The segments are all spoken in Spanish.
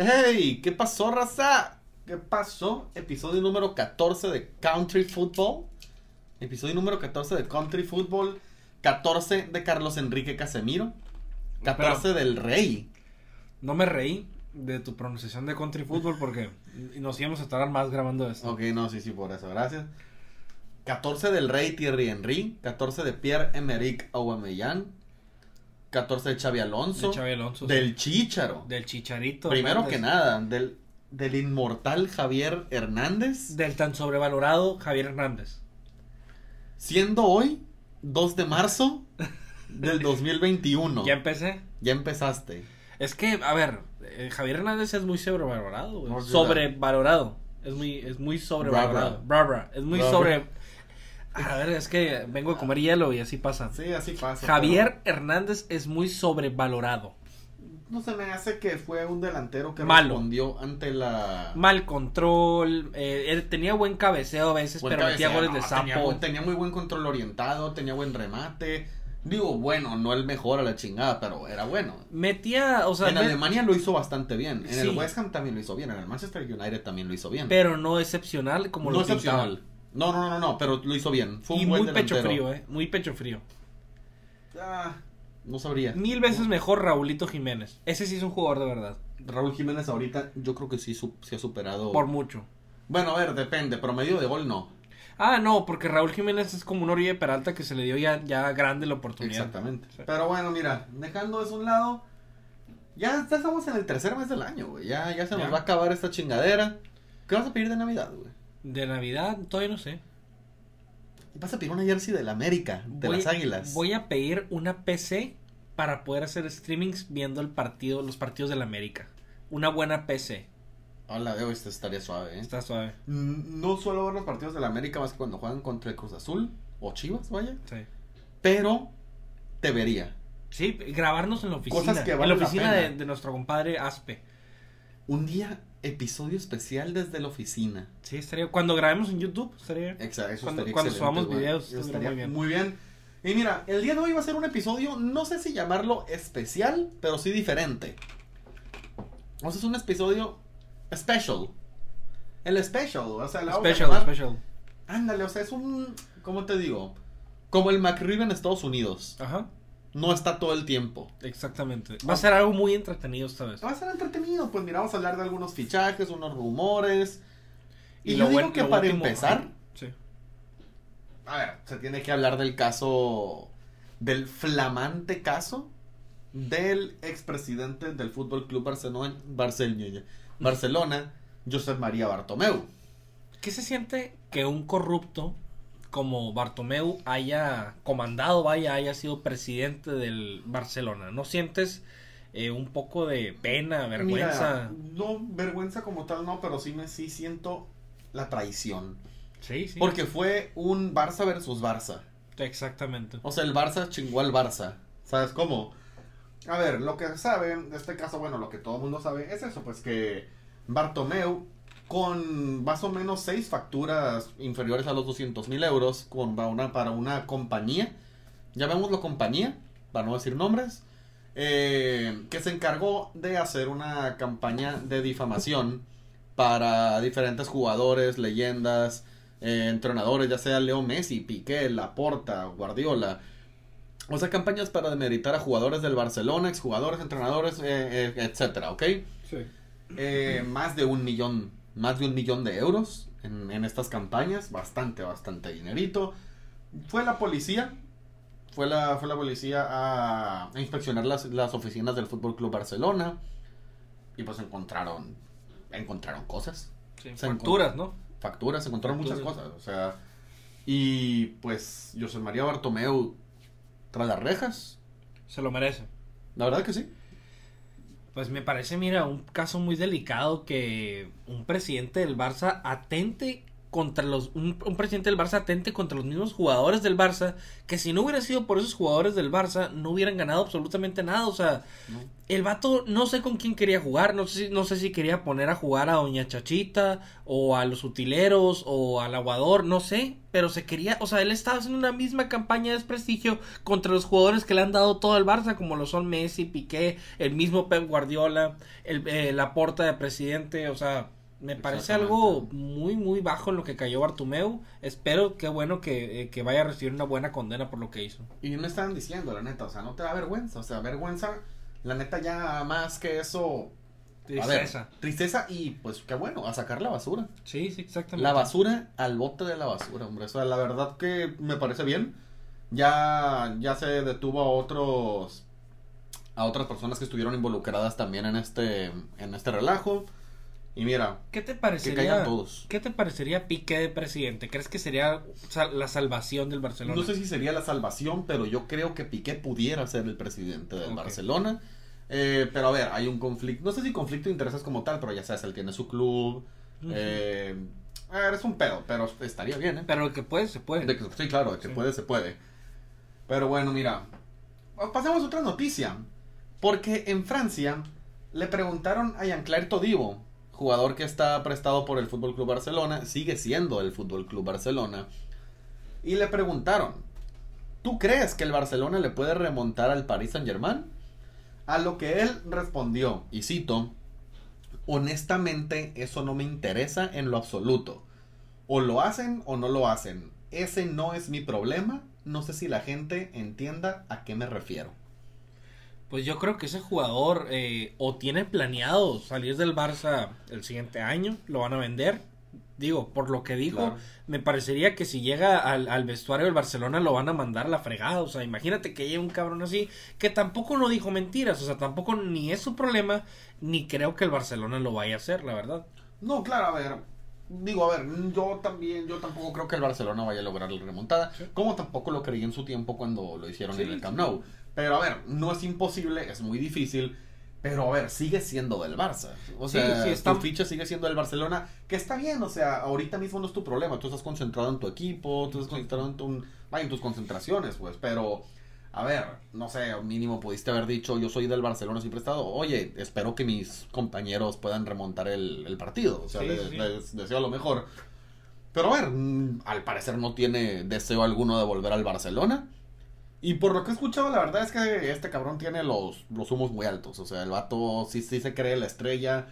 ¡Hey! ¿Qué pasó, raza? ¿Qué pasó? Episodio número 14 de Country Football. Episodio número 14 de Country Football. 14 de Carlos Enrique Casemiro. 14 del Rey. No me reí de tu pronunciación de country football porque nos íbamos a estar más grabando esto. Ok, no, sí, sí, por eso, gracias. 14 del Rey Thierry Henry. 14 de Pierre-Emerick Aubameyang. 14 de Xavi Alonso. De Xavi Alonso, sí. Del Chícharo. Del chicharito. Primero Hernández. que nada, del, del inmortal Javier Hernández. Del tan sobrevalorado Javier Hernández. Siendo hoy 2 de marzo del 2021. Ya empecé. Ya empezaste. Es que, a ver, eh, Javier Hernández es muy sobrevalorado, güey. No, sobrevalorado. Es muy, es muy sobrevalorado. Bra, bra. Es muy Bra, bra. sobre. A ver, es que vengo a comer hielo y así pasa. Sí, así pasa. Javier Hernández es muy sobrevalorado. No se me hace que fue un delantero que Malo. respondió ante la. Mal control, eh, él tenía buen cabeceo a veces, Buen pero metía goles de Tenía, sapo. buen- tenía muy buen control orientado, tenía buen remate. Digo, bueno, no el mejor a la chingada, pero era bueno. Metía, o sea, en me- Alemania lo hizo bastante bien. En Sí. el West Ham también lo hizo bien. En el Manchester United también lo hizo bien. pero no excepcional como no lo excepcional. No, no, no, no, pero lo hizo bien. Fue un Y buen muy pecho frío, eh, muy pecho frío. Ah, no sabría. Mil veces mejor Raulito Jiménez. Ese sí es un jugador de verdad, Raúl Jiménez ahorita yo creo que sí su- se ha superado. por mucho. Bueno, a ver, depende. Promedio de gol no. Ah, no, porque Raúl Jiménez es como un Oribe Peralta que se le dio ya, ya grande la oportunidad. Exactamente. Sí. Pero bueno, mira, dejando eso a un lado. Ya, ya estamos en el tercer mes del año, güey. Ya, ya se nos Ya. va a acabar esta chingadera. ¿Qué vas a pedir de Navidad, güey? De Navidad, todavía no sé. Vas a pedir una jersey del América, de Voy- las Águilas. Voy a pedir una PC para poder hacer streamings viendo el partido, los partidos del América. Una buena PC. Hola, veo, este estaría suave, ¿eh? Está suave. Mm, No suelo ver los partidos del América más que cuando juegan contra el Cruz Azul o Chivas, vaya. Sí. Pero te vería. Sí, grabarnos en la oficina. Cosas que en valen la la oficina pena. de, de nuestro compadre Aspe. Un día, episodio especial desde la oficina. Sí, estaría. Cuando grabemos en YouTube, estaría. Exacto, eso Cuando- estaría cuando subamos videos, estaría muy muy bien. Y mira, el día de hoy va a ser un episodio, no sé si llamarlo especial, pero sí diferente. O sea, es un episodio special. El special, o sea, la Special, llamar- special. Ándale, o sea, es un, ¿cómo te digo? Como el McRib en Estados Unidos. Ajá. No está todo el tiempo. Exactamente. Va a ser algo muy entretenido esta vez. Va a ser entretenido, pues mira, vamos a hablar de algunos fichajes, unos rumores. Y, lo yo digo buen- que lo para último- empezar, Sí. A ver, se tiene que hablar del caso, del flamante caso del expresidente del Fútbol Club Barcelona, Barcelona, Barcelona, Josep María Bartomeu. ¿Qué se siente que un corrupto como Bartomeu haya comandado, vaya, haya sido presidente del Barcelona? ¿No sientes eh, un poco de pena, vergüenza? Mira, no, vergüenza como tal no, pero sí me sí siento la traición. sí, sí. Porque fue un Barça versus Barça. Exactamente. O sea, el Barça chingó al Barça. ¿Sabes cómo? A ver, lo que saben de este caso, bueno, lo que todo el mundo sabe es eso, pues que Bartomeu, con más o menos seis facturas inferiores a los 200 mil euros con, para, una, para una compañía, llamémoslo compañía, para no decir nombres, eh, que se encargó de hacer una campaña de difamación para diferentes jugadores, leyendas, eh, entrenadores, ya sea Leo Messi, Piqué, Laporta, Guardiola. O sea, campañas para demeritar a jugadores del Barcelona, exjugadores, entrenadores, eh, etcétera, ¿ok? Sí. Más de un millón, más de un millón de euros en, en estas campañas, bastante, bastante dinerito. Fue la policía, fue la, fue la policía a, a inspeccionar las, las oficinas del Fútbol Club Barcelona y pues encontraron, encontraron cosas Sí, Facturas, ¿no? facturas, encontraron muchas cosas, o sea, y pues José María Bartomeu tras las rejas, Se lo merece. la verdad que sí. Pues me parece, mira, un caso muy delicado que un presidente del Barça atente contra los un, presidente del Barça atente contra los mismos jugadores del Barça que si no hubiera sido por esos jugadores del Barça no hubieran ganado absolutamente nada. O sea el vato no sé con quién quería jugar no sé no sé si quería poner a jugar a doña Chachita o a los utileros o al aguador no sé pero se quería o sea él estaba haciendo una misma campaña de desprestigio contra los jugadores que le han dado todo el Barça como lo son Messi Piqué el mismo Pep Guardiola el eh, la porta de presidente o sea me parece algo muy, muy bajo en lo que cayó Bartumeu. Espero, qué bueno que, eh, que, vaya a recibir una buena condena por lo que hizo. Y me estaban diciendo, la neta, o sea, no te da vergüenza. O sea, vergüenza, la neta, ya más que eso. Tristeza. tristeza y pues qué bueno, a sacar la basura. Sí, sí, exactamente. La basura al bote de la basura, hombre. O sea, la verdad que me parece bien. Ya, ya se detuvo a otros. a otras personas que estuvieron involucradas también en este. en este relajo. Y mira, ¿qué te parecería? todos. ¿Qué te parecería Piqué de presidente? ¿Crees que sería la salvación del Barcelona? No sé si sería la salvación, pero yo creo que Piqué pudiera ser el presidente del Barcelona. Eh, pero a ver, hay un conflicto, no sé si conflicto de intereses como tal, pero ya sabes, él tiene su club. eh, a ver, es un pedo, pero estaría bien, ¿eh? Pero que puede, se puede. sí, claro, de que puede, se puede. Pero bueno, mira, pasemos a otra noticia. Porque en Francia le preguntaron a Jean-Claire Todibo, jugador que está prestado por el Fútbol Club Barcelona, sigue siendo el Fútbol Club Barcelona. Y le preguntaron, ¿tú crees que el Barcelona le puede remontar al Paris Saint-Germain? A lo que él respondió, y cito, honestamente eso no me interesa en lo absoluto. O lo hacen o no lo hacen. Ese no es mi problema. No sé si la gente entienda a qué me refiero. Pues yo creo que ese jugador eh, o tiene planeado salir del Barça el siguiente año, lo van a vender. Digo, por lo que dijo, me parecería que si llega al, vestuario del Barcelona lo van a mandar a la fregada. O sea, imagínate que llegue un cabrón así, que tampoco no dijo mentiras. O sea, tampoco ni es su problema, ni creo que el Barcelona lo vaya a hacer, la verdad. No, claro, a ver. Digo, a ver, yo también, yo tampoco creo que el Barcelona vaya a lograr la remontada, como tampoco lo creí en su tiempo cuando lo hicieron en el Camp Nou. Pero a ver, no es imposible, es muy difícil. Pero a ver, sigue siendo del Barça. O sea, sí, tu ficha sigue siendo del Barcelona, que está bien, o sea, ahorita mismo no es tu problema. Tú estás concentrado en tu equipo, tú estás concentrado en, tu, en tus concentraciones, pues. Pero, a ver, no sé, mínimo pudiste haber dicho, yo soy del Barcelona siempre he estado. Oye, espero que mis compañeros puedan remontar el, partido. O sea, les, deseo lo mejor. Pero a ver, mm, al parecer no tiene deseo alguno de volver al Barcelona. Y por lo que he escuchado, la verdad es que este cabrón tiene los, los humos muy altos. O sea, el vato sí, sí se cree la estrella.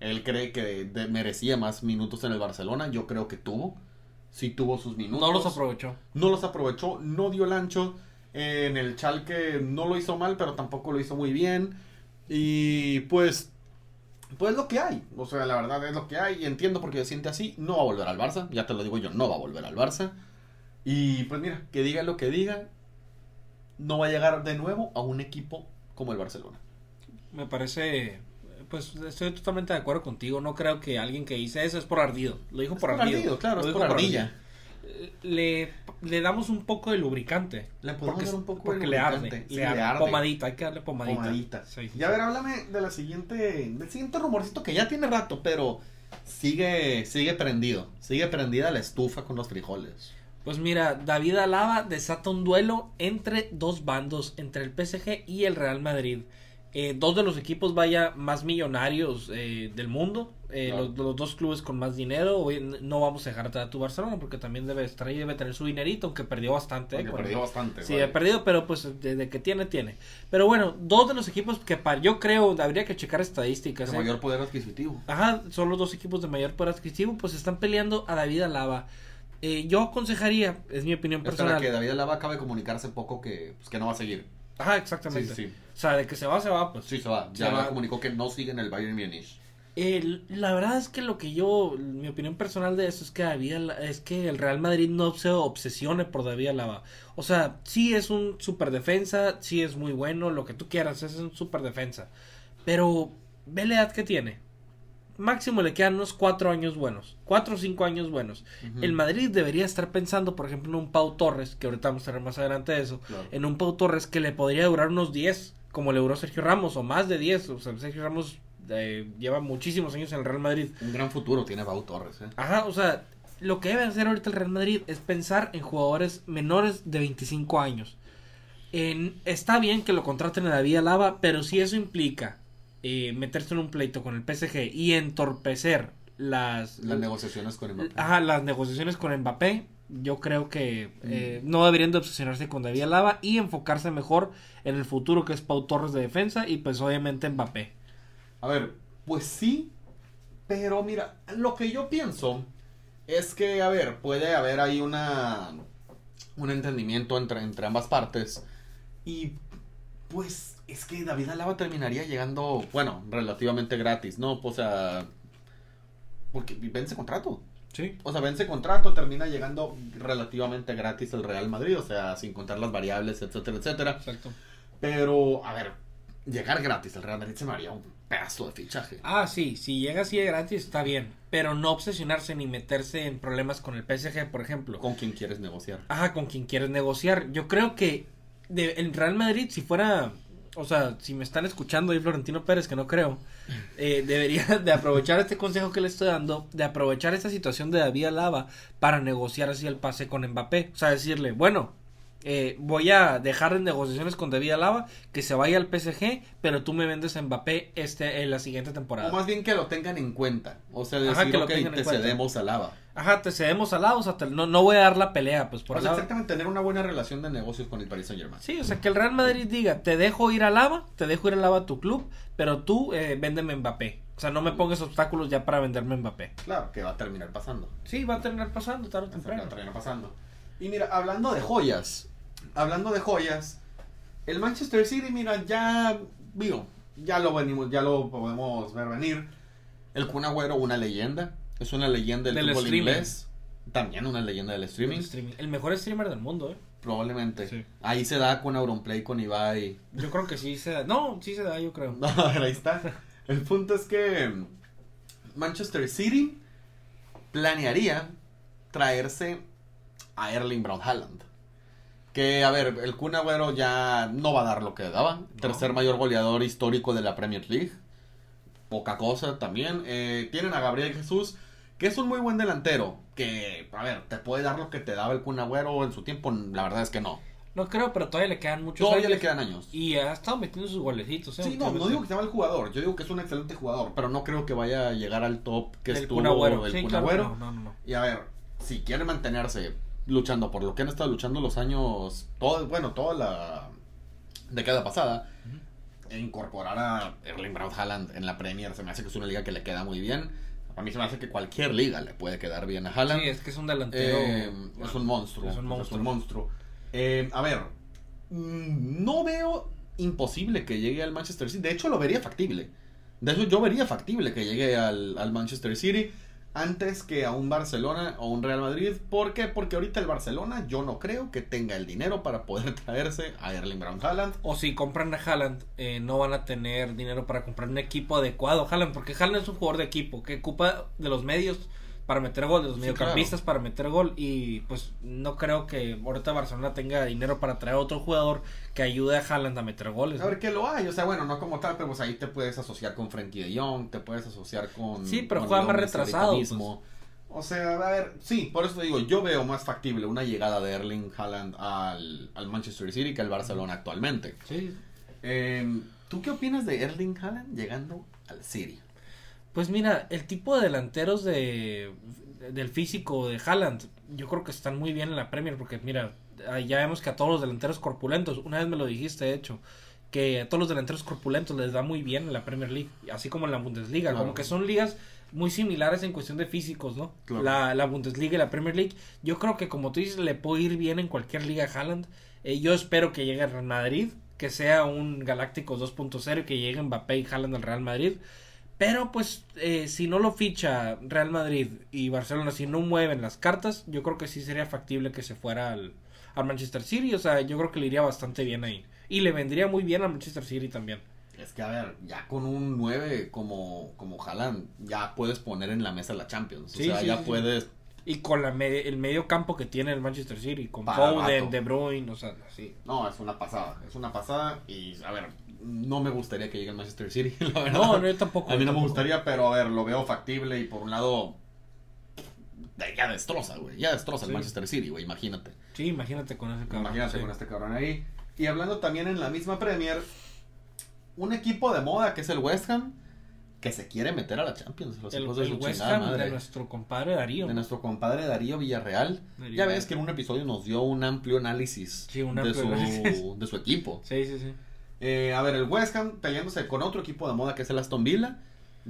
Él cree que merecía más minutos en el Barcelona. Yo creo que tuvo. Sí tuvo sus minutos. No los aprovechó. No los aprovechó. No dio el ancho. en el Chalque no lo hizo mal, pero tampoco lo hizo muy bien. Y pues pues lo que hay. O sea, la verdad es lo que hay. Y entiendo porque se siente así. No va a volver al Barça. Ya te lo digo yo, no va a volver al Barça. Y pues mira, que diga lo que diga no va a llegar de nuevo a un equipo como el Barcelona. Me parece, pues estoy totalmente de acuerdo contigo. No creo que alguien que dice eso es por ardido. Lo dijo por, ardido. Claro, es por ardilla. Le, le damos un poco de lubricante. Le podemos dar un poco porque de lubricante. Le arde, Pomadita, hay que darle pomadita. pomadita. y a ver, háblame de la siguiente, del siguiente rumorcito que ya tiene rato, pero sigue, sigue prendido. Sigue prendida la estufa con los frijoles. Pues mira, David Alaba desata un duelo entre dos bandos, entre el PSG y el Real Madrid. Eh, dos de los equipos vaya más millonarios eh, del mundo, eh, los, dos clubes con más dinero. No vamos a dejar a tu Barcelona porque también debe estar ahí, debe tener su dinerito, aunque perdió bastante. perdió bastante. Sí, ha perdido, pero pues desde que tiene, tiene. Pero bueno, dos de los equipos que yo creo, habría que checar estadísticas. De mayor poder adquisitivo. Ajá, son los dos equipos de mayor poder adquisitivo, pues están peleando a David Alaba. Eh, yo aconsejaría, es mi opinión personal. que David Alaba acaba de comunicarse poco que, pues, que no va a seguir. Ajá, exactamente. O sea, de que se va, se va, pues. Sí, se va. Ya comunicó que no sigue en el Bayern Munich. la verdad es que lo que yo, mi opinión personal de eso es que David, es que el Real Madrid no se obsesione por David Alaba. O sea, sí es un super defensa, sí es muy bueno, lo que tú quieras, es un super defensa. Pero ve la edad que tiene máximo le quedan unos cuatro años buenos, cuatro o cinco años buenos. El Madrid debería estar pensando, por ejemplo, en un Pau Torres, que ahorita vamos a ver más adelante de eso, en un Pau Torres que le podría durar unos 10, como le duró Sergio Ramos, o más de 10. O sea, Sergio Ramos eh, lleva muchísimos años en el Real Madrid. Un gran futuro tiene Bau Torres, ¿eh? Ajá, o sea, lo que debe hacer ahorita el Real Madrid es pensar en jugadores menores de 25 años. En, está bien que lo contraten a David Alaba, pero si eso implica eh, meterse en un pleito con el PSG y entorpecer las, las negociaciones con Mbappé. Ajá, las negociaciones con Mbappé, yo creo que eh, no deberían de obsesionarse con David Alaba y enfocarse mejor en el futuro que es Pau Torres de defensa y pues obviamente Mbappé. A ver, pues sí, pero mira, lo que yo pienso es que, a ver, puede haber ahí una un entendimiento entre, entre ambas partes y pues es que David Alaba terminaría llegando, bueno, relativamente gratis, ¿no? O sea, porque vence contrato. Sí. O sea, vence contrato, termina llegando relativamente gratis el Real Madrid, o sea, sin contar las variables, etcétera, etcétera. Exacto. Pero, a ver, llegar gratis el Real Madrid se me haría un pedazo de fichaje. Ah, sí, si llega así de gratis está bien, pero no obsesionarse ni meterse en problemas con el PSG, por ejemplo. ¿Con quién quieres negociar? Ajá, con quien quieres negociar. Yo creo que de, el Real Madrid, si fuera o sea, si me están escuchando ahí Florentino Pérez, que no creo, eh, debería de aprovechar este consejo que le estoy dando, de aprovechar esta situación de David Alaba para negociar así el pase con Mbappé. O sea, decirle, bueno, eh, voy a dejar en negociaciones con David Alaba que se vaya al PSG, pero tú me vendes a Mbappé este, en la siguiente temporada. O más bien que lo tengan en cuenta. O sea, decir, que lo okay, te cedemos a Alaba. Ajá, te cedemos a Alaba, o sea, te, no, no voy a dar la pelea, pues por o sea, exactamente, tener una buena relación de negocios con el Paris Saint Germain. Sí, o sea, que el Real Madrid diga, te dejo ir a Alaba, te dejo ir a Alaba a tu club, pero tú eh, véndeme Mbappé. O sea, no me pongas obstáculos ya para venderme Mbappé. Claro, que va a terminar pasando. Sí, va a terminar pasando tarde o temprano. Va a terminar pasando. Y mira, hablando de joyas, hablando de joyas, el Manchester City, mira, ya, digo, ya lo venimos, ya lo podemos ver venir. El Kun Agüero, una leyenda, es una leyenda del, del fútbol streaming. inglés. También una leyenda del streaming. El, streaming. el mejor streamer del mundo, ¿eh? Probablemente. Sí. Ahí se da con Auronplay, con Ibai. Yo creo que sí se da. No, sí se da, yo creo. No, ahí está. El punto es que Manchester City planearía traerse a Erling Brown Haaland. Que, a ver, el Kun Agüero ya no va a dar lo que daba. No. Tercer mayor goleador histórico de la Premier League. Poca cosa también. Eh, tienen a Gabriel Jesús, que es un muy buen delantero. Que, a ver, te puede dar lo que te daba el Kun Agüero en su tiempo. La verdad es que no. No creo, pero todavía le quedan muchos todavía años. le quedan años. Y ha estado metiendo sus golecitos. ¿eh? Sí, no, no digo que sea mal jugador. Yo digo que es un excelente jugador. Pero no creo que vaya a llegar al top que el estuvo Kun Agüero. el Sí, Kun claro, Agüero. no, no, no. Y a ver, si quiere mantenerse luchando por lo que han estado luchando los años, todo, bueno, toda la década pasada, e incorporar a Erling Braut Haaland en la Premier, se me hace que es una liga que le queda muy bien. A mí se me hace que cualquier liga le puede quedar bien a Haaland. Sí, es que es un delantero. Eh, es un monstruo. Es un monstruo. Es un monstruo. Eh, a ver, mm, no veo imposible que llegue al Manchester City. De hecho, lo vería factible. De hecho, yo vería factible que llegue al, al Manchester City antes que a un Barcelona o un Real Madrid. ¿Por qué? Porque ahorita el Barcelona yo no creo que tenga el dinero para poder traerse a Erling Brown Haaland. O si compran a Haaland, eh, no van a tener dinero para comprar un equipo adecuado Haaland, porque Haaland es un jugador de equipo que ocupa de los medios para meter gol, de los Sí, mediocampistas para meter gol y pues no creo que ahorita Barcelona tenga dinero para traer a otro jugador que ayude a Haaland a meter goles. A ¿no? ver que lo hay, o sea, bueno, no como tal, pero pues ahí te puedes asociar con Frankie de Jong, te puedes asociar con... Sí, pero juega más retrasado, pues. O sea, a ver, sí, por eso te digo, yo veo más factible una llegada de Erling Haaland al, al Manchester City que al Barcelona actualmente. Sí. Eh, ¿Tú qué opinas de Erling Haaland llegando al City? Pues mira, el tipo de delanteros de del físico de Haaland, yo creo que están muy bien en la Premier porque mira, ya vemos que a todos los delanteros corpulentos, una vez me lo dijiste de hecho, que a todos los delanteros corpulentos les da muy bien en la Premier League, así como en la Bundesliga, Claro. como que son ligas muy similares en cuestión de físicos, ¿no? Claro. La, la Bundesliga y la Premier League, yo creo que como tú dices, le puede ir bien en cualquier liga a Haaland, Eh, yo espero que llegue al Real Madrid, que sea un Galácticos 2.0 y que llegue Mbappé y Haaland al Real Madrid. Pero pues eh, si no lo ficha Real Madrid y Barcelona, si no mueven las cartas, yo creo que sí sería factible que se fuera al, al Manchester City. O sea, yo creo que le iría bastante bien ahí. Y le vendría muy bien al Manchester City también. Es que, a ver, ya con un 9 como, como Haaland, ya puedes poner en la mesa la Champions. O sea, sí, ya sí, puedes... Y con la me- el medio campo que tiene el Manchester City, con Foden. De Bruyne, o sea, así. No, es una pasada, es una pasada y, a ver, no me gustaría que llegue al Manchester City, la verdad. No, no, yo tampoco. A mí no me gustaría, pero a ver, lo veo factible y por un lado. Ya destroza, güey. Ya destroza el. Manchester City, güey. Imagínate. Sí, imagínate con ese cabrón. Imagínate sí. con este cabrón ahí. Y hablando también en la misma Premier, un equipo de moda que es el West Ham, que se quiere meter a la Champions. Los El, de West Ham madre. de nuestro compadre Darío. De nuestro compadre Darío Villarreal. Darío. Ya ves que en un episodio nos dio un amplio análisis, Sí, un de, su, análisis. de su equipo. Sí, sí, sí. Eh, a ver, el West Ham peleándose con otro equipo de moda que es el Aston Villa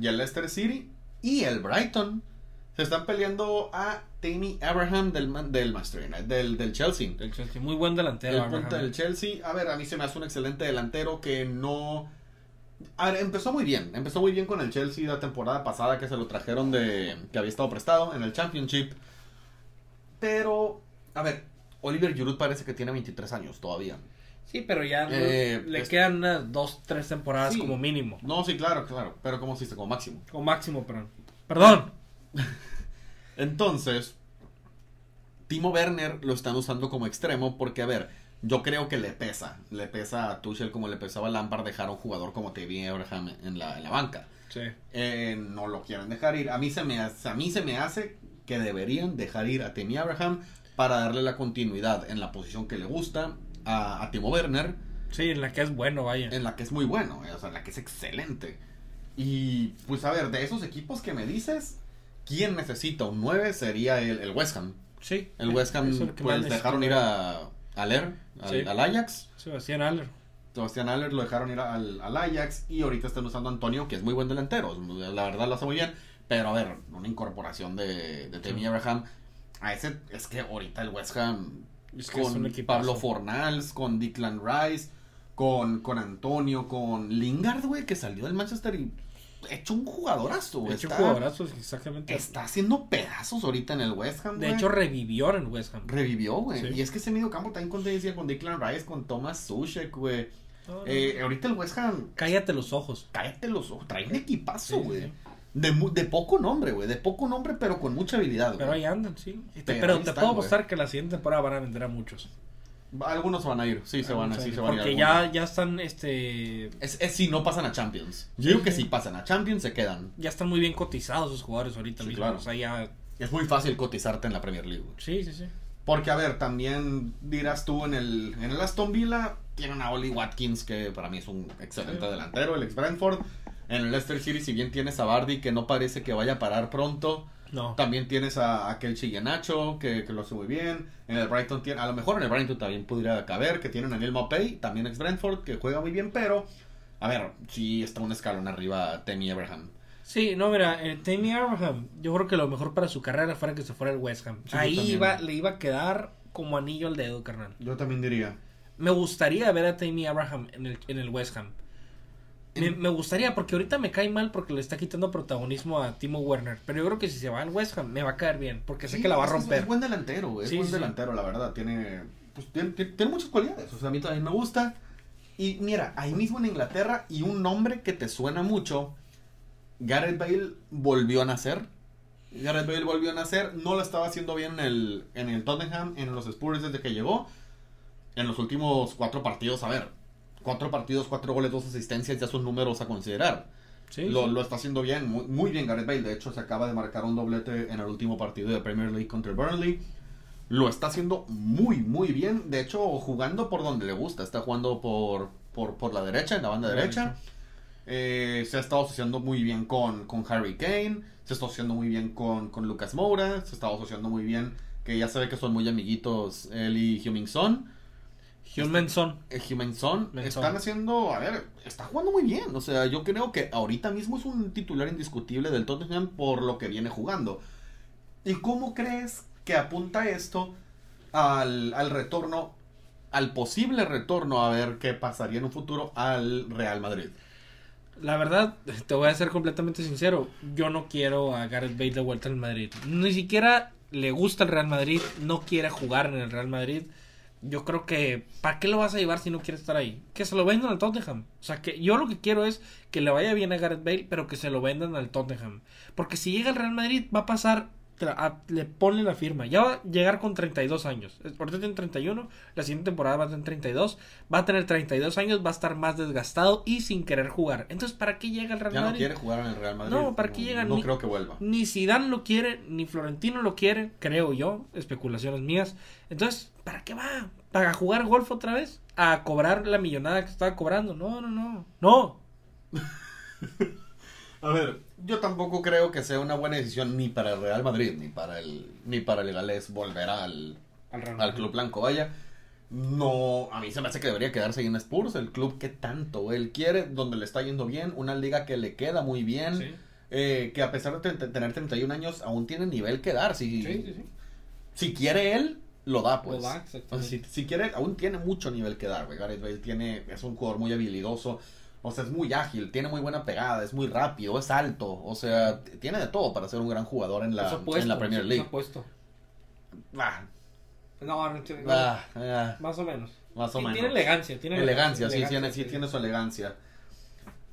y el Leicester City y el Brighton. Se están peleando a Tammy Abraham del, del Manchester United, del, del Chelsea. El Chelsea, muy buen delantero. El punta del Chelsea. A ver, a mí se me hace un excelente delantero que no. A ver, empezó muy bien. Empezó muy bien con el Chelsea la temporada pasada que se lo trajeron de. que había estado prestado en el Championship. Pero. A ver, Oliver Giroud parece que tiene 23 años todavía. Sí, pero ya Eh, le es- quedan unas dos, tres temporadas Sí. como mínimo. No, sí, claro, claro. Pero como se dice, como máximo. O máximo, perdón. Perdón. Entonces, Timo Werner lo están usando como extremo porque, a ver, yo creo que le pesa. Le pesa a Tuchel como le pesaba a Lampard dejar a un jugador como Tevin Abraham en la, en la banca. Sí. Eh, no lo quieren dejar ir. A mí se me hace, a mí se me hace que deberían dejar ir a Temi Abraham para darle la continuidad en la posición que le gusta a, a Timo Werner, Sí, en la que es bueno, vaya. en la que es muy bueno, eh, o sea, en la que es excelente. Y pues a ver, de esos equipos que me dices, ¿quién necesita un 9? Sería el, el West Ham. Sí. El West Ham, pues dejaron ir a, a Ler, al, Sí. al Ajax. Sebastián Aller. Sebastián Aller lo dejaron ir al, al Ajax y ahorita están usando a Antonio, que es muy buen delantero. La verdad lo hace muy bien. Pero a ver, una incorporación de, de Tammy Sí. Abraham a ese. Es que ahorita el West Ham Es que con. Pablo Fornals, con Declan Rice, con, con Antonio, con Lingard, güey, que salió del Manchester y hecho un jugadorazo, güey. De hecho, Está, jugadorazos, exactamente. está haciendo pedazos ahorita en el West Ham, de güey. hecho, revivió en el West Ham. Revivió, güey. Sí. Y es que ese medio campo también con, decía, con Declan Rice, con Thomas Sushek, güey. No, no, Eh, ahorita el West Ham, Cállate los ojos. cállate los ojos, trae un equipazo, Sí, güey. sí. De, de poco nombre, güey. De poco nombre, pero con mucha habilidad, Pero güey. ahí andan, sí. Y te- Pero pero te están, puedo apostar que la siguiente temporada van a vender a muchos. Algunos van a ir, sí, se van a, sí, se van a ir. Porque ya, ya están, este... Es, es si no pasan a Champions. Yo digo que si pasan a Champions se quedan. Ya están muy bien cotizados sus jugadores ahorita Sí, mismo. claro. O sea, ya... Es muy fácil cotizarte en la Premier League. Sí, sí, sí. Porque, a ver, también dirás tú en el, en el Aston Villa, tienen a Oli Watkins, que para mí es un excelente Sí. delantero, el ex Brentford. En el Leicester City, si bien tienes a Bardi, que no parece que vaya a parar pronto. No. También tienes a, a Kelchi Iheanacho, que, que lo hace muy bien. En el Brighton, tiene, a lo mejor en el Brighton también pudiera caber, que tienen a Neil Maupay, también ex Brentford, que juega muy bien, pero, a ver, sí está un escalón arriba Temi Abraham. Sí, no, mira, eh, Tammy Abraham, yo creo que lo mejor para su carrera fuera que se fuera al West Ham. Sí, Ahí iba, le iba a quedar como anillo al dedo, carnal. Yo también diría. Me gustaría ver a Tammy Abraham en el, en el West Ham. Me, gustaría, porque ahorita me cae mal porque le está quitando protagonismo a Timo Werner. Pero yo creo que si se va al West Ham me va a caer bien, porque sé Sí, que la va a romper. Es buen delantero. Es Sí, buen sí. delantero, la verdad. Tiene, pues, tiene, tiene- tiene muchas cualidades. O sea, a mí también me gusta. Y mira, ahí mismo en Inglaterra, y un nombre que te suena mucho, Gareth Bale volvió a nacer. Gareth Bale volvió a nacer. No lo estaba haciendo bien en el, en el Tottenham, en los Spurs desde que llegó. En los últimos cuatro partidos, a ver, cuatro partidos, cuatro goles, dos asistencias, ya son números a considerar. Sí, lo, sí. lo está haciendo bien, muy, muy bien Gareth Bale. De hecho, se acaba de marcar un doblete en el último partido de Premier League contra el Burnley. Lo está haciendo muy, muy bien. De hecho, jugando por donde le gusta. Está jugando por, por, por la derecha, en la banda la derecha. Eh, se ha estado asociando muy bien con, con Harry Kane. Se está asociando muy bien con, con Lucas Moura. Se está asociando muy bien, que ya se ve que son muy amiguitos él y Heung-Min Humanson. Eh, Heung-Min Son Min Son. están haciendo, a ver, está jugando muy bien. O sea, yo creo que ahorita mismo es un titular indiscutible del Tottenham por lo que viene jugando. ¿Y cómo crees que apunta esto al, al retorno, al posible retorno, a ver qué pasaría en un futuro al Real Madrid? La verdad, te voy a ser completamente sincero. Yo no quiero a Gareth Bale de vuelta al Madrid. Ni siquiera le gusta el Real Madrid. No quiere jugar en el Real Madrid. Yo creo que, ¿para qué lo vas a llevar si no quiere estar ahí? Que se lo vendan al Tottenham. O sea, que yo lo que quiero es que le vaya bien a Gareth Bale, pero que se lo vendan al Tottenham. Porque si llega al Real Madrid, va a pasar le pone la firma. Ya va a llegar con 32 años. Ahorita tiene 31, la siguiente temporada va a tener 32, va a tener 32 años, va a estar más desgastado y sin querer jugar. Entonces, ¿para qué llega el Real Madrid? Ya no quiere jugar en el Real Madrid. No, ¿para qué llega? No creo que vuelva. Ni Zidane lo quiere, ni Florentino lo quiere, creo yo, especulaciones mías. Entonces, ¿para qué va? ¿Para jugar golf otra vez? ¿A cobrar la millonada que estaba cobrando? No, no, no. No. A ver, yo tampoco creo que sea una buena decisión ni para el Real Madrid, ni para el, ni para el Gales volver al, al, Club Blanco. Vaya, no, a mí se me hace que debería quedarse en Spurs, el club que tanto él quiere, donde le está yendo bien, una liga que le queda muy bien, eh, que a pesar de tener 31 años aún tiene nivel que dar. Si, si quiere él, lo da, pues. si, quiere, aún tiene mucho nivel que dar, Gareth Bale tiene, es un jugador muy habilidoso. O sea, es muy ágil, tiene muy buena pegada, es muy rápido, es alto. O sea, tiene de todo para ser un gran jugador en la, en la Premier League. Puesto. Ah. No, ah, más o menos. Más o menos. Tiene elegancia, tiene elegancia, sí, tiene, sí, tiene su elegancia.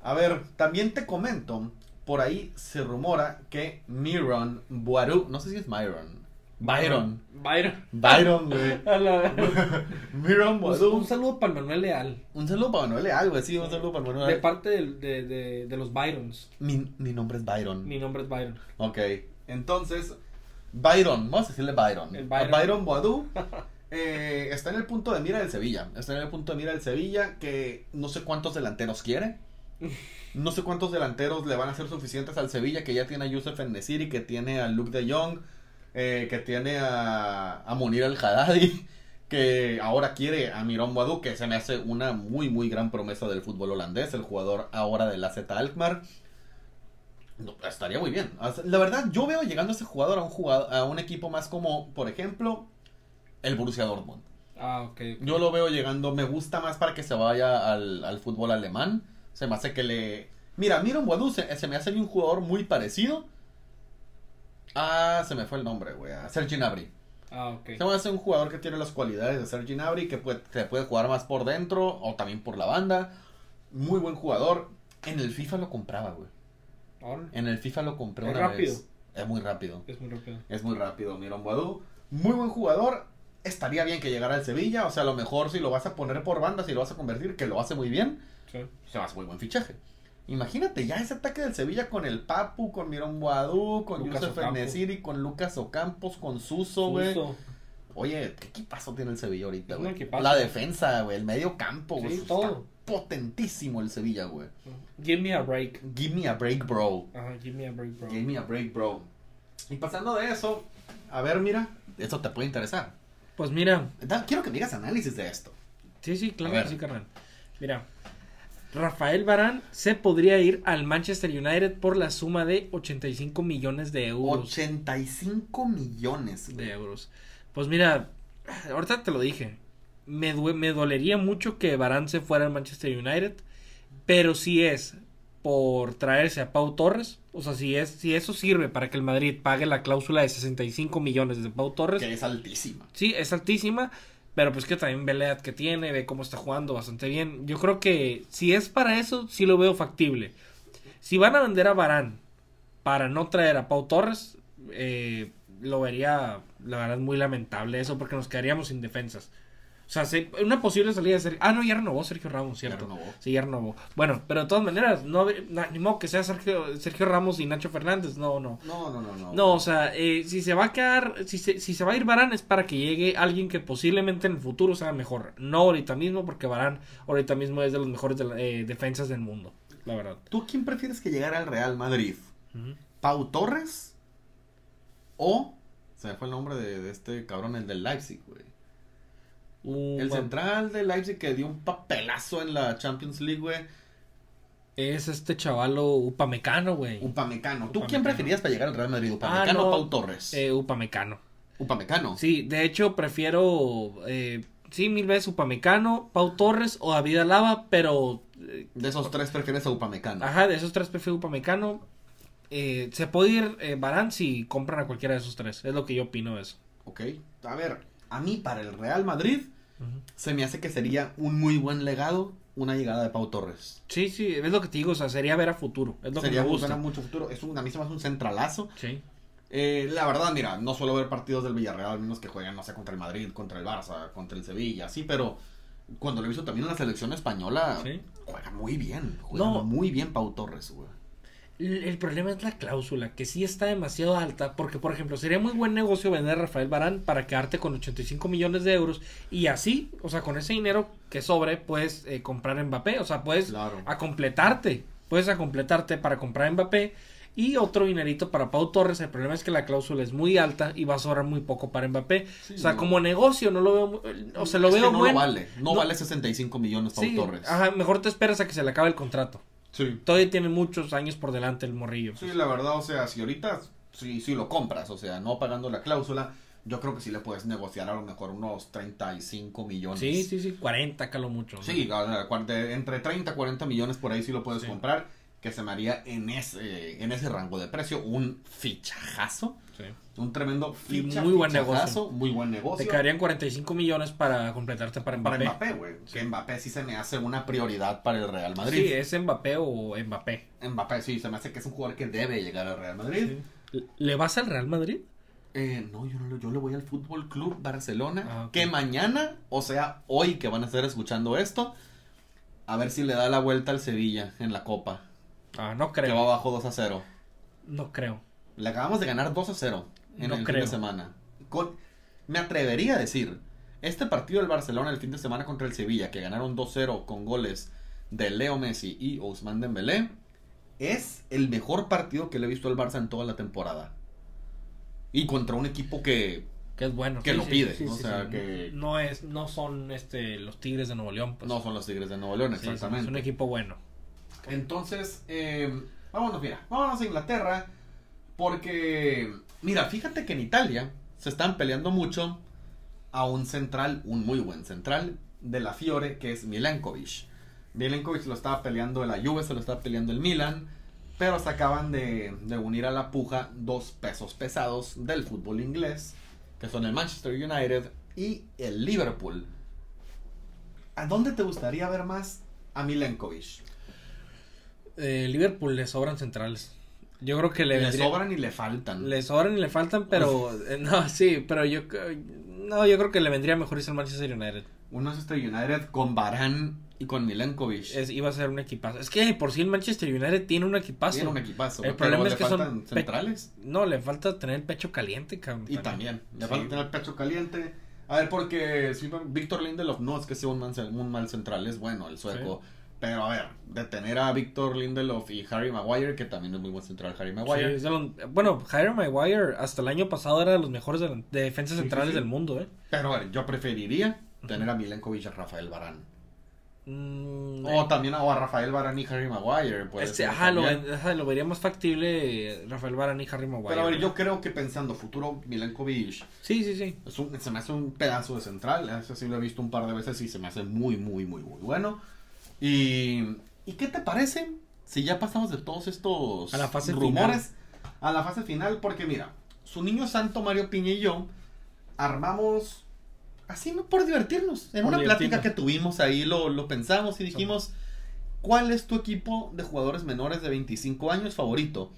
A ver, también te comento, por ahí se rumora que Miron Boaru, no sé si es Myron, Byron. Byron. Byron, güey. Byron un, un saludo para Manuel Leal. Un saludo para Manuel Leal, güey. Sí, un saludo para Manuel Leal. De parte de, de, de, los Byrons. Mi, mi, nombre es Byron. Mi nombre es Byron. Ok. Entonces, Byron, vamos a decirle Byron. El Byron. Byron Boadu. Eh, está en el punto de mira del Sevilla. Está en el punto de mira del Sevilla que no sé cuántos delanteros quiere. No sé cuántos delanteros le van a ser suficientes al Sevilla, que ya tiene a Yusuf Nesiri, que tiene a Luke de Jong, eh, que tiene a, a Munir el Haddadi, que ahora quiere a Miron Boadu, que se me hace una muy, muy gran promesa del fútbol holandés, el jugador ahora de la Z Alkmaar. estaría muy bien. La verdad, yo veo llegando a ese jugador a un, jugador, a un equipo más como, por ejemplo, el Borussia Dortmund. Ah, Yo lo veo llegando, me gusta más para que se vaya al, al fútbol alemán. Se me hace que le... Mira, Miron Boadu se, se me hace un jugador muy parecido Ah, se me fue el nombre, güey. A Sergi Nabri. Ah, ok. Se va a un jugador que tiene las cualidades de Sergi Nabri, que puede, puede jugar más por dentro o también por la banda. Muy buen jugador. En el FIFA lo compraba, güey. En el FIFA lo compré una rápido. Es muy rápido. Es muy rápido. Es muy rápido, Miron Boadu. Muy buen jugador. Estaría bien que llegara al Sevilla. O sea, a lo mejor si lo vas a poner por banda, si lo vas a convertir, que lo hace muy bien. Sí. Se va a hacer muy buen fichaje. Imagínate ya ese ataque del Sevilla con el Papu, con Miron Boadú, con Yusuf Nesiri, con Lucas Ocampos, con Suso, güey. Oye, ¿qué equipazo tiene el Sevilla ahorita, güey? La defensa, güey, el medio campo, güey. Sí, todo. potentísimo el Sevilla, güey. Give me a break. Give me a break, bro. Ajá, give me a break, bro. Give me a break, bro. Y pasando de eso, a ver, mira, esto te puede interesar. Pues mira. quiero que me digas análisis de esto. Sí, sí, claro, sí, carnal. Mira, Rafael Barán se podría ir al Manchester United por la suma de 85 millones de euros. 85 millones de euros. Pues mira, ahorita te lo dije. Me, me dolería mucho que Barán se fuera al Manchester United. Pero si es por traerse a Pau Torres, o sea, si, es, si eso sirve para que el Madrid pague la cláusula de 65 millones de Pau Torres. Que es altísima. Sí, es altísima. Pero pues que también ve la edad que tiene, ve cómo está jugando bastante bien. Yo creo que si es para eso, sí lo veo factible. Si van a vender a Barán para no traer a Pau Torres, eh, lo vería, la verdad, muy lamentable eso porque nos quedaríamos sin defensas. O sea, una posible salida de Sergio. Ah, no, ya renovó Sergio Ramos, ¿cierto? Ya renovó. Sí, ya renovó. Bueno, pero de todas maneras, no, ni modo que sea Sergio, Sergio Ramos y Nacho Fernández. No, no. No, no, no. No, no o sea, eh, si se va a quedar, si se, si se va a ir Barán es para que llegue alguien que posiblemente en el futuro sea mejor. No ahorita mismo, porque Barán ahorita mismo es de los mejores eh, defensas del mundo, la verdad. ¿Tú quién prefieres que llegara al Real Madrid? ¿Pau Torres? ¿O se me fue el nombre de, de este cabrón, el del Leipzig, güey? El central de Leipzig que dio un papelazo en la Champions League, güey. Es este chavalo Upamecano, güey. Upamecano. ¿Tú quién preferías para llegar al Real Madrid? ¿Upamecano ah, o Pau Torres? Eh, Upamecano. ¿Upamecano? Sí, de hecho prefiero... Eh, sí, mil veces Upamecano, Pau Torres o David Alaba, pero... Eh, de esos tres prefieres a Upamecano. Ajá, de esos tres prefiero Upamecano. Eh, se puede ir eh, Barán si compran a cualquiera de esos tres. Es lo que yo opino de eso. Ok. A ver, a mí para el Real Madrid se me hace que sería un muy buen legado una llegada de Pau Torres. Sí, sí, es lo que te digo, o sea, sería ver a futuro. Es lo sería que me gusta. mucho futuro. Es un, a mí se me hace un centralazo. Sí. Eh, la verdad, mira, no suelo ver partidos del Villarreal, al menos que jueguen, no sé, contra el Madrid, contra el Barça, contra el Sevilla, sí, pero cuando lo he visto también en la selección española, Sí. juega muy bien. Juega No. muy bien Pau Torres, güey. El, problema es la cláusula, que sí está demasiado alta, porque por ejemplo, sería muy buen negocio vender a Rafael Barán para quedarte con 85 millones de euros y así, o sea, con ese dinero que sobre, puedes eh, comprar Mbappé, o sea, puedes Claro. a completarte, puedes a completarte para comprar Mbappé y otro dinerito para Pau Torres. El problema es que la cláusula es muy alta y va a sobrar muy poco para Mbappé. Sí, o sea, no. como negocio no lo veo, o sea, lo Es que veo no bueno. lo vale, no, No. vale 65 millones Pau Sí, Torres. ajá, mejor te esperas a que se le acabe el contrato. Sí. Todavía tiene muchos años por delante el morrillo. Sí, la verdad, o sea, si ahorita, si, si lo compras, o sea, no pagando la cláusula, yo creo que sí le puedes negociar a lo mejor unos 35 millones. Sí, sí, sí, 40 calo mucho. ¿no? Sí, entre 30 y 40 millones por ahí sí lo puedes Sí. comprar, que se me haría en ese, en ese rango de precio un fichajazo, Sí. un tremendo ficha, muy buen fichajazo, muy buen Te negocio. quedarían 45 millones para completarte para para Mbappé. Mbappé, güey. Que Mbappé sí se me hace una prioridad para el Real Madrid. Sí, es Mbappé o Mbappé. Mbappé sí, se me hace que es un jugador que debe llegar al Real Madrid. ¿Le vas al Real Madrid? Eh, no, yo no lo- yo le voy al Fútbol Club Barcelona. Ah. Que mañana, o sea, hoy que van a estar escuchando esto, a ver si le da la vuelta al Sevilla en la Copa. Ah, no Que va creo. abajo 2 a 0. No creo. Le acabamos de ganar 2 a 0 en No el fin creo. de semana. Con- me atrevería a decir, este partido del Barcelona el fin de semana contra el Sevilla, que ganaron 2-0 con goles de Leo Messi y Ousmane Dembélé, es el mejor partido que le he visto al Barça en toda la temporada. Y contra un equipo que Que es bueno. Que Sí, lo sí, pide, sí, o sea, que- No, es, no son este, los Tigres de Nuevo León. Pues. no son los Tigres de Nuevo León, exactamente. es un equipo bueno. Entonces, eh, vámonos, mira, vámonos a Inglaterra. Porque, mira, fíjate que en Italia se están peleando mucho a un central, un muy buen central de la Fiore, que es Milenkovic. Milenkovic lo estaba peleando la Juve, se lo estaba peleando el Milan. Pero se acaban de, de unir a la puja dos pesos pesados del fútbol inglés, que son el Manchester United y el Liverpool. ¿A dónde te gustaría ver más a Milenkovic? Eh, Liverpool le sobran centrales. Yo creo que le, Le, vendría- sobran y le faltan. Le sobran y le faltan, pero. eh, no, sí, pero yo. No, yo creo que le vendría mejor irse al Manchester United. Un Manchester United con Barán y con Milenkovic. Es, iba a ser un equipazo. Es que por sí el Manchester United tiene un equipazo. Tiene un equipazo. El pero problema le es que son centrales. No, le falta tener el pecho caliente, cabrón. Y también. Le falta tener el pecho caliente. A ver, porque si Víctor Lindelof no es que sea un, man- un mal central, es bueno el sueco. Pero a ver, de tener a Víctor Lindelof y Harry Maguire, que también es muy buen central, Harry Maguire. bueno, Jairo Maguire hasta el año pasado era de los mejores de, de defensas Sí, centrales sí. del mundo, ¿eh? Pero a ver, yo preferiría tener a Milenkovic y a Rafael Barán. Mm, O también a, o a Rafael Barán y Harry Maguire. puede este, ser ajá, lo, también. ajá, lo vería más factible eh, Rafael Varane y Harry Maguire. Pero a ver, ¿no? yo creo que pensando futuro, Milenkovic Sí, sí, sí. Es un- se me hace un pedazo de central. Ese sí lo he visto un par de veces y se me hace muy, muy, muy, muy bueno. Y, ¿y qué te parece si ya pasamos de todos estos A la fase rumores a la fase final? Porque mira, su niño santo Mario Piña y yo armamos así por divertirnos. En Por una plática que tuvimos ahí lo, lo pensamos y dijimos, ¿cuál es tu equipo de jugadores menores de 25 años favorito?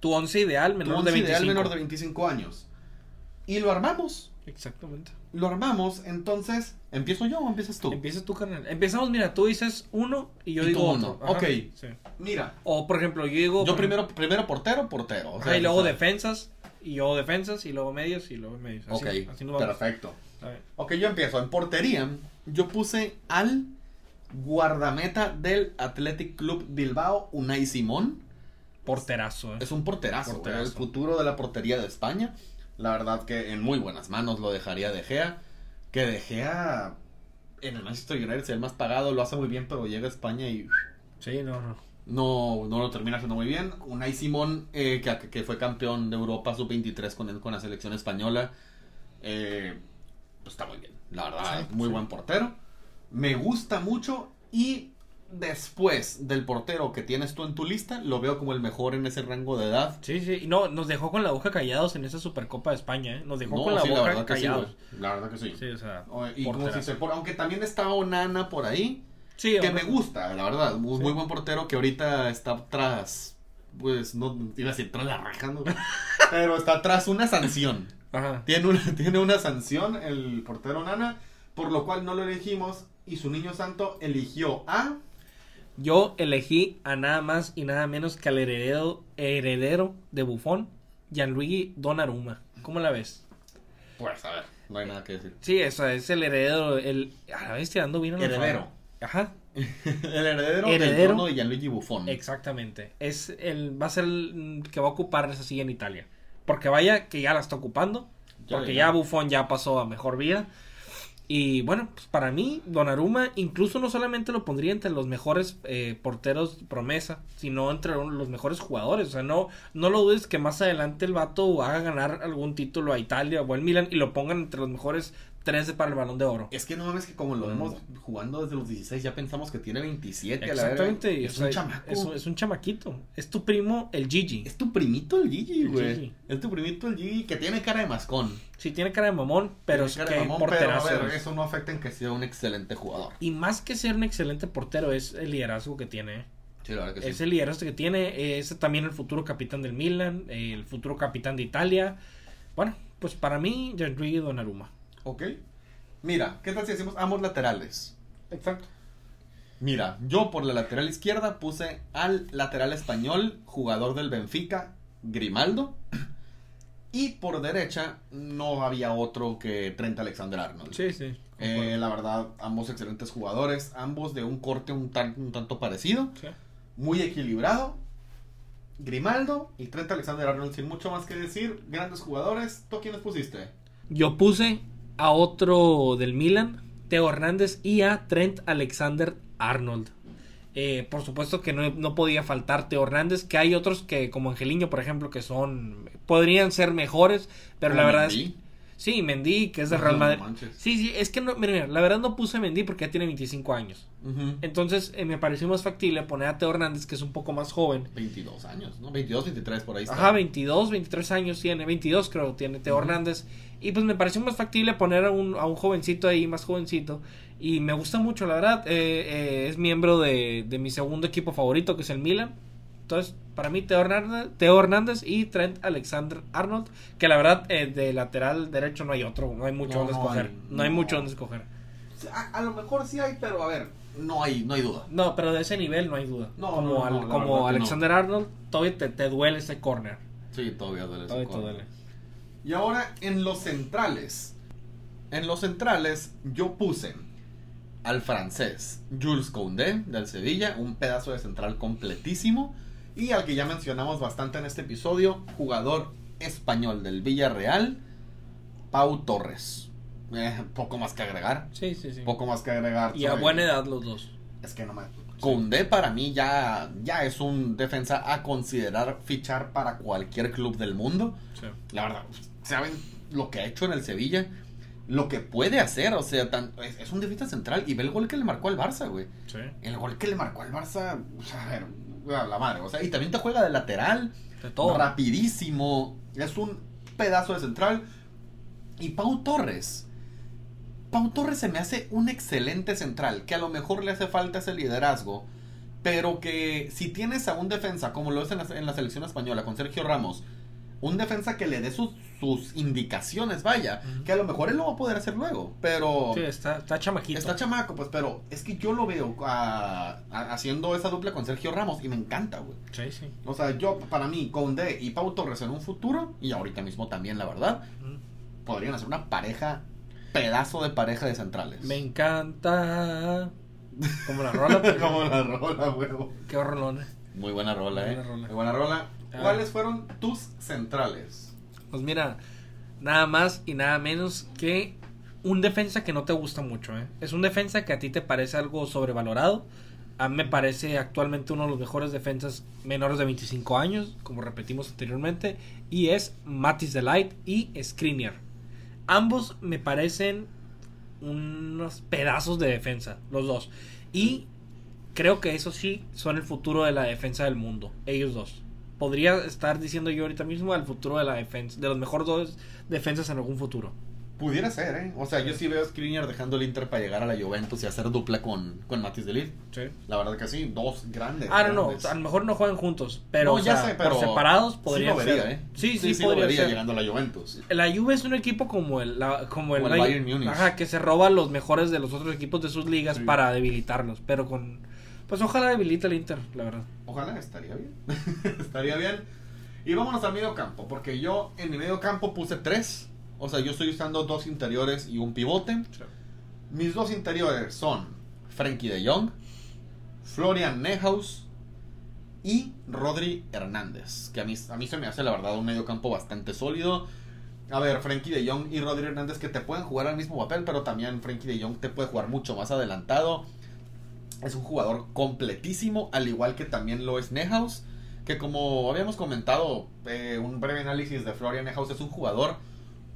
Tu once ideal Tu menor once de 25. ideal menor de 25 años. Y lo armamos. Exactamente. Lo armamos, entonces, ¿empiezo yo o empiezas tú? Empieza tú, carnal. Empezamos, mira, tú dices uno y yo Y digo tú otro. uno. Ok. Sí. Mira, O, por ejemplo, yo digo... yo por primero, primero portero, portero. o sea, y luego o sea, defensas, y luego defensas, y luego medios, y luego medios. Así, Ok, así nos vamos. perfecto. Ok, yo empiezo. En portería, yo puse al guardameta del Athletic Club Bilbao, Unai Simón. Porterazo, eh. Es un porterazo, Porterazo. el futuro de la portería de España. La verdad que en muy buenas manos lo dejaría De Gea. Que De Gea en el Manchester United es el más pagado, lo hace muy bien, pero llega a España y Sí, no, no. no, no lo termina haciendo muy bien. Unai Simón, eh, que, que fue campeón de Europa sub-23 con, con la selección española, eh, pues está muy bien. La verdad, Sí, muy sí. buen portero. Me gusta mucho y después del portero que tienes tú en tu lista, lo veo como el mejor en ese rango de edad. Sí, sí. Y no, nos dejó con la boca callados en esa Supercopa de España, ¿eh? Nos dejó No, con la sí, boca sí, callados. güey. la verdad que sí. Sí, o sea. O- Y como porterazo. si se por- aunque también está Onana por ahí, Sí, que hombre. me gusta, la verdad. Muy, Sí. muy buen portero que ahorita está tras. Pues no iba a decir tras la raja, ¿no? pero está tras una sanción. Ajá. Tiene una, tiene una sanción el portero Nana, por lo cual no lo elegimos y su niño santo eligió a... Yo elegí a nada más y nada menos que al heredero, heredero de Buffon, Gianluigi Donnarumma. ¿Cómo la ves? Pues a ver, no hay nada que decir. Sí, eso es el heredero, el... A la vez tirando bien Heredero. Ajá, el heredero, del Heredero. trono de Gianluigi Buffon. exactamente. Es el, va a ser el que va a ocupar esa silla en Italia. Porque vaya que ya la está ocupando. Ya, Porque ya. ya Buffon ya pasó a mejor vida. Y bueno, pues para mí, Donnarumma incluso no solamente lo pondría entre los mejores eh, porteros promesa, sino entre los mejores jugadores. O sea, no, no lo dudes que más adelante el vato haga ganar algún título a Italia o al Milan y lo pongan entre los mejores 13 para el balón de oro. Es que no mames que como lo vemos jugando desde los 16 ya pensamos que tiene 27 a la verga. Exactamente. y, Es o sea, un chamaco. Es, un- es un chamaquito. Es tu primo, el Gigi. Es tu primito el Gigi, güey. Es tu primito el Gigi que tiene cara de mascón. Sí, tiene cara de mamón, pero Tiene es cara que de mamón, pero a porterazo ver, es. eso no afecta en que sea un excelente jugador. Y más que ser un excelente portero, es el liderazgo que tiene. ¿eh? Sí, la verdad que sí. Es el liderazgo que tiene. Es también el futuro capitán del Milan. El futuro capitán de Italia. Bueno, pues para mí, Gianluigi Donnarumma. Ok. Mira, ¿qué tal si decimos ambos laterales? Exacto. Mira, yo por la lateral izquierda puse al lateral español, jugador del Benfica, Grimaldo. Y por derecha no había otro que Trent Alexander Arnold. Sí, sí. Eh, la verdad, ambos excelentes jugadores, ambos de un corte un, tan- un tanto parecido, Sí. muy equilibrado. Grimaldo y Trent Alexander Arnold, sin mucho más que decir, grandes jugadores. ¿Tú quiénes pusiste? Yo puse a otro del Milan, Teo Hernández, y a Trent Alexander Arnold. Eh, por supuesto que no, no podía faltar Teo Hernández, que hay otros que, como Angeliño, por ejemplo, que son. podrían ser mejores, pero la verdad es. Sí, Mendy, que es de Real No Madrid. manches. Sí, sí, es que no, mira, mira, la verdad no puse Mendy porque ya tiene 25 años. Entonces eh, me pareció más factible poner a Teo Hernández, que es un poco más joven. 22 años, ¿no? 22, 23 por ahí está. Ajá, 22, 23 años tiene, 22 creo tiene Teo. Hernández. Y pues me pareció más factible poner a un, a un jovencito ahí, más jovencito. Y me gusta mucho, la verdad. eh, eh, es miembro de, de mi segundo equipo favorito, que es el Milan. Entonces, para mí, Teo Hernández, Teo Hernández y Trent Alexander Arnold. Que la verdad, eh, de lateral derecho no hay otro, no hay mucho No, donde no escoger. hay, no hay mucho donde escoger. A, a lo mejor sí hay, pero a ver, no hay, no hay duda. No, pero de ese nivel no hay duda. No, como al- como Alexander Arnold, todavía te, te duele ese corner. Sí, todavía duele. ese Todavía corner. duele. Y ahora en los centrales. En los centrales yo puse al francés Jules Koundé del Sevilla, un pedazo de central completísimo. Y al que ya mencionamos bastante en este episodio, jugador español del Villarreal, Pau Torres. Eh, poco más que agregar. Sí, sí, sí. Poco más que agregar. Y a buena edad los dos. Es que no me. Koundé para mí ya, ya es un defensa a considerar fichar para cualquier club del mundo. Sí. La verdad, saben lo que ha hecho en el Sevilla, lo que puede hacer, o sea, tan- es, es un defensa central y ve el gol que le marcó al Barça, güey. Sí. El gol que le marcó al Barça, o sea, a ver, a la madre, o sea, y también te juega de lateral, De todo. rapidísimo, es un pedazo de central. Y Pau Torres, Pau Torres se me hace un excelente central, que a lo mejor le hace falta ese liderazgo, pero que si tienes a un defensa, como lo es en la, en la selección española, con Sergio Ramos, un defensa que le dé sus, sus indicaciones, vaya, que a lo mejor él lo va a poder hacer luego, pero... Sí, está, está chamaquito. Está chamaco, pues, pero es que yo lo veo ah, ah, haciendo esa dupla con Sergio Ramos y me encanta, güey. Sí, sí. O sea, yo, para mí, Conde y Pau Torres en un futuro, y ahorita mismo también, la verdad, podrían hacer una pareja, pedazo de pareja de centrales. Me encanta. Como la rola. pero- Como la rola, huevo. Qué rolón. Muy buena rola, Muy eh. buena rola. Muy buena rola. Ah. ¿Cuáles fueron tus centrales? Pues mira, nada más y nada menos que un defensa que no te gusta mucho, ¿eh? Es un defensa que a ti te parece algo sobrevalorado. A mí me parece actualmente uno de los mejores defensas menores de 25 años, como repetimos anteriormente, y es Matis Delight y Skriniar. Ambos me parecen unos pedazos de defensa, los dos. Y creo que eso sí son el futuro de la defensa del mundo, ellos dos. Podría estar diciendo yo ahorita mismo el futuro de la defensa, de los mejores dos defensas en algún futuro. Pudiera ser, ¿eh? O sea, yo sí veo a Skriniar dejando el Inter para llegar a la Juventus y hacer dupla con, con Matis de Ligt. Sí. La verdad que sí, dos grandes. Ah, no, no, grandes. a lo mejor no juegan juntos, pero, No, o ya sea, sé, pero por separados podría sí lo vería, ser. ¿eh? Sí, sí, podría vería ser. llegando a la Juventus. La Juve es un equipo como el, la- como el, Como el Bayern Múnich. Ajá, que se roba los mejores de los otros equipos de sus ligas para debilitarlos, pero con pues ojalá debilite el Inter, la verdad. Ojalá, estaría bien. estaría bien. Y vámonos al medio campo, porque yo en mi medio campo puse tres. O sea, yo estoy usando dos interiores y un pivote. Mis dos interiores son Frankie de Jong, Florian Nehaus y Rodri Hernández. Que a mí, a mí se me hace la verdad un medio campo bastante sólido. A ver, Frankie de Jong y Rodri Hernández que te pueden jugar al mismo papel, pero también Frankie de Jong te puede jugar mucho más adelantado. Es un jugador completísimo, al igual que también lo es Nehaus. Que como habíamos comentado, eh, un breve análisis de Florian Nehaus es un jugador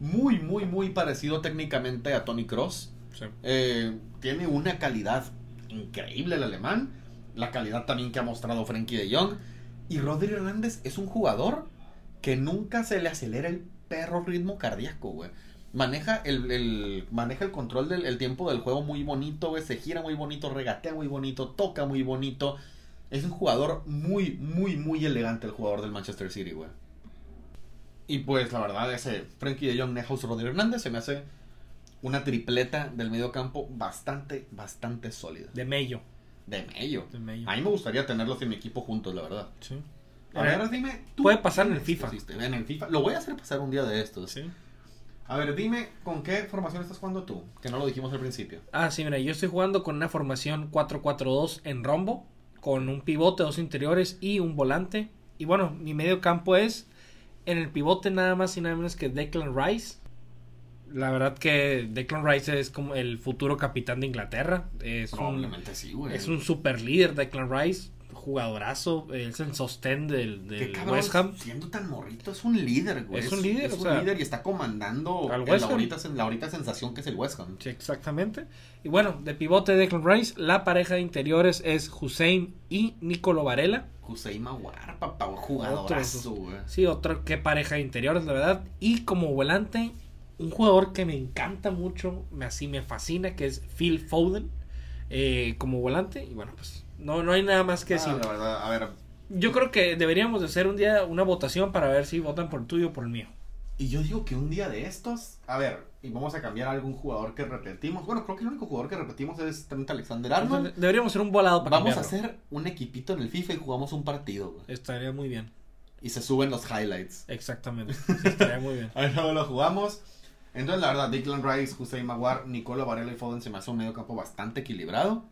muy, muy, muy parecido técnicamente a Tony Cross. Sí. Eh, tiene una calidad increíble el alemán. La calidad también que ha mostrado Frankie de Jong. Y Rodri Hernández es un jugador que nunca se le acelera el perro ritmo cardíaco, güey. Maneja el, el- maneja el control del el tiempo del juego muy bonito, güey. Se gira muy bonito, regatea muy bonito, toca muy bonito. Es un jugador muy, muy, muy elegante el jugador del Manchester City, güey. Y pues la verdad, ese Frankie de Jong, Nehaus, Rodri Hernández se me hace una tripleta del medio campo bastante, bastante sólida. De Mello. De medio. De Mello. A mí me gustaría tenerlos en mi equipo juntos, la verdad. Sí. A ver, dime. tú Puede pasar en el FIFA. En el FIFA. Lo voy a hacer pasar un día de estos. Sí. A ver, dime, ¿con qué formación estás jugando tú? Que no lo dijimos al principio. Ah, sí, mira, yo estoy jugando con una formación 4-4-2 en rombo, con un pivote, dos interiores y un volante. Y bueno, mi medio campo es en el pivote nada más y nada menos que Declan Rice. La verdad que Declan Rice es como el futuro capitán de Inglaterra. Es un, Probablemente sí, güey. es un super líder Declan Rice, jugadorazo, es el sostén del, del cabrón, West Ham. siendo tan morrito, es un líder, güey. Es un líder, es o un sea, líder y está comandando al West Ham. ahorita, la ahorita sensación que es el West Ham. Sí, exactamente. Y bueno, de pivote Declan Rice, la pareja de interiores es Hussein y Nicolo Varela. Hussein Maguar, papá, jugadorazo, güey. Sí, otro que pareja de interiores, la verdad. Y como volante, un jugador que me encanta mucho, me así me fascina, que es Phil Foden. eh, como volante. Y bueno, pues no, no hay nada más que Ah, decir. la verdad, a ver, Yo creo que deberíamos de hacer un día una votación para ver si votan por el tuyo o por el mío. Y yo digo que un día de estos, a ver, y vamos a cambiar a algún jugador que repetimos. Bueno, creo que el único jugador que repetimos es Trent Alexander Arnold. Deberíamos hacer un volado para Vamos a hacer un equipito en el FIFA y jugamos un partido, güey. Estaría muy bien. Y se suben los highlights. Exactamente. Sí, estaría muy bien. Ahí luego lo jugamos. Entonces, la verdad, Declan Rice, Hussein Maguar, Nicola Varela y Foden se me hace un medio campo bastante equilibrado.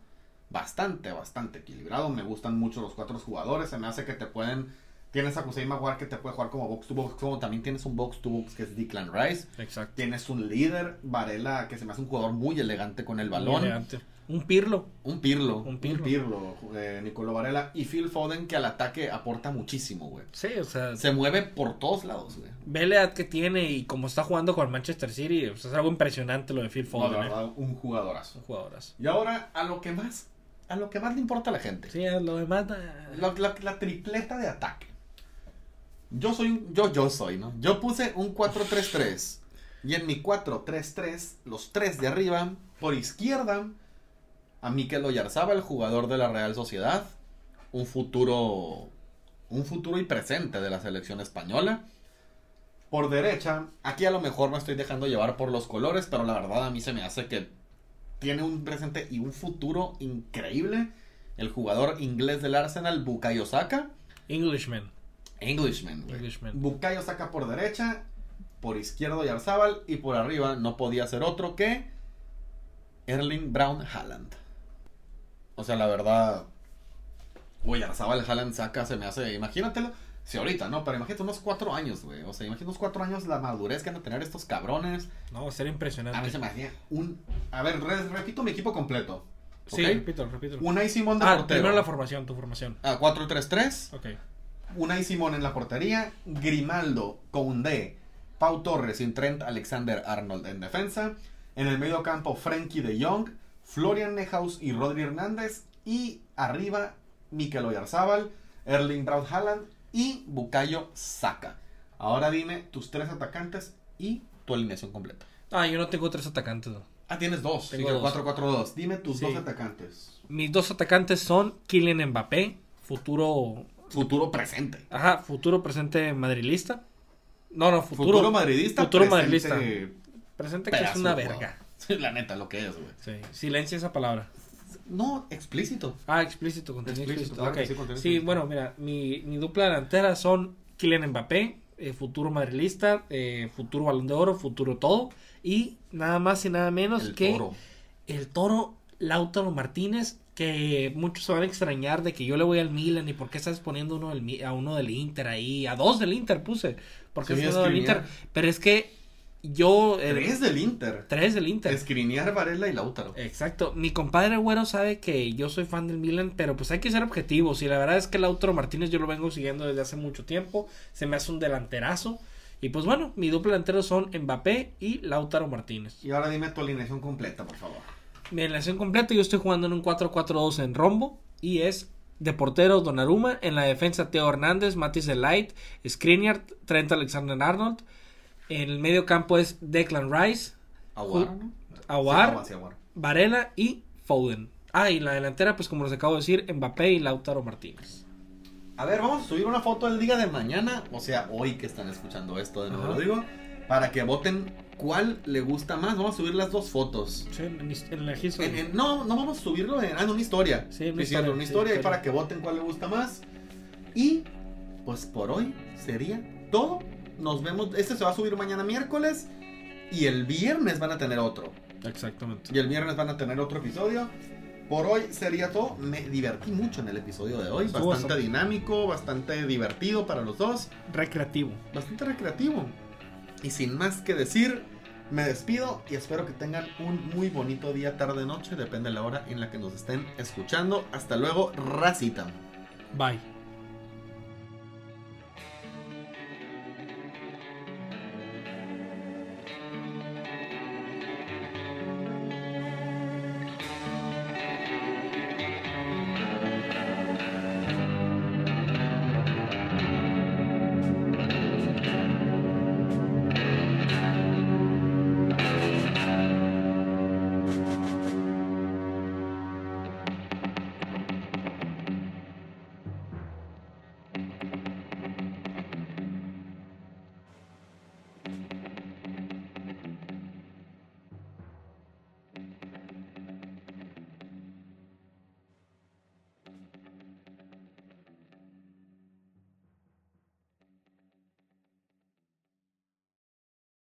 Bastante, bastante equilibrado. Me gustan mucho los cuatro jugadores. Se me hace que te pueden. Tienes a Hussein Maguar que te puede jugar como box to box. Como también tienes un box to box que es Declan Rice. Exacto. Tienes un líder, Varela, que se me hace un jugador muy elegante con el Muy balón. elegante. Un pirlo. Un Pirlo. Un Un Pirlo. Pirlo. eh, Nicolò Varela. Y Phil Foden, que al ataque aporta muchísimo, güey. Sí, o sea, Se mueve por todos lados, güey. ve la edad que tiene y como está jugando con Manchester City, o sea, es algo impresionante lo de Phil No, Foden. de ¿eh? un jugadorazo. Son jugadoras. Y ahora, a lo que más, a lo que más le importa a la gente. Sí, lo demás. eh, La, la- la tripleta de ataque. Yo soy un, yo, yo soy, ¿no? Yo puse un 4-3-3. Y en mi 4-3-3, los tres de arriba, por izquierda, a Mikel Oyarzabal, el jugador de la Real Sociedad. Un futuro, un futuro y presente de la selección española. Por derecha, aquí a lo mejor me estoy dejando llevar por los colores, pero la verdad a mí se me hace que tiene un presente y un futuro increíble. El jugador inglés del Arsenal, Bukayo Saka. Englishman. Englishman, güey. Englishman. Bukayo Saka por derecha, por izquierdo Yarzábal y por arriba no podía ser otro que Erling Brown Haaland. O sea, la verdad, Oyarzábal Haaland Saka se me hace, imagínatelo, si ahorita, ¿no? Pero imagínate unos cuatro años, güey. O sea, imagínate unos cuatro años la madurez que van a tener estos cabrones. No, va a ser A mí impresionante. se me hacía un... A ver, re- repito mi equipo completo. Sí, ¿ok? repítelo, repítelo. Unai Simón de Ah, portero. primero la formación, tu formación. Ah, 4-3-3. Ok. Unai Simón en la portería, Grimaldo, Koundé, Pau Torres y Trent Alexander Arnold en defensa. En el medio campo, Frenkie de Jong, Florian Nehaus y Rodri Hernández. Y arriba, Mikel Oyarzábal, Erling Braut Haaland y Bukayo Saka. Ahora dime tus tres atacantes y tu alineación completa. Ah, yo no tengo tres atacantes. no. Ah, tienes dos. Tengo dos. 4-4-2. Dime tus Sí. dos atacantes. Mis dos atacantes son Kylian Mbappé, futuro. Futuro presente. Ajá, futuro presente madrilista. No, no, futuro. Futuro, madridista. futuro presente madrilista. Presente que es una verga. Sí, la neta, lo que es, güey. Sí, silencia esa palabra. No, explícito. Ah, explícito, contenido Explícito, sí, contenido Sí, explícito. bueno, mira, mi, mi dupla delantera son Kylian Mbappé, eh, futuro madrilista, eh, futuro balón de oro, futuro todo. Y nada más y nada menos El que toro. el toro Lautaro Martínez, que muchos se van a extrañar de que yo le voy al Milan y por qué estás poniendo uno del, a uno del Inter ahí, a dos del Inter puse, porque Sí, es uno del. Inter, pero es que yo... eh, Tres del Inter. tres del Inter. Escrinear, Varela y Lautaro. Exacto. Mi compadre Güero sabe que yo soy fan del Milan, pero pues hay que ser objetivos. Y la verdad es que Lautaro Martínez yo lo vengo siguiendo desde hace mucho tiempo. Se me hace un delanterazo. Y pues bueno, mi dupla delantero son Mbappé y Lautaro Martínez. Y ahora dime tu alineación completa, por favor. Mi relación completa, yo estoy jugando en un 4-4-2 en rombo. Y es de portero Donnarumma. En la defensa Teo Hernández, Matis Delight, Skriniar, Trent Alexander-Arnold. En el medio campo es Declan Rice, Aguar, ¿no? Aguar, Sí, Aguar, sí, Aguar. Varela y Foden. Ah, y la delantera, pues como les acabo de decir, Mbappé y Lautaro Martínez. A ver, vamos a subir una foto el día de mañana, o sea, hoy que están escuchando esto, de nuevo Ajá. lo digo, para que voten cuál le gusta más. Vamos a subir las dos fotos. Sí, en, en. En- en- no, no vamos a subirlo en, ah, en una historia. Sí, una Sí, cierto, historia, una sí, historia y para que voten cuál le gusta más. Y pues por hoy sería todo. Nos vemos. Este se va a subir mañana miércoles y el viernes van a tener otro. Exactamente. Y el viernes van a tener otro episodio. Por hoy sería todo. Me divertí mucho en el episodio de hoy. Bastante- dinámico, bastante divertido para los dos. Recreativo. Bastante recreativo. Y sin más que decir, me despido y espero que tengan un muy bonito día, tarde, noche. Depende de la hora en la que nos estén escuchando. Hasta luego, racita. Bye.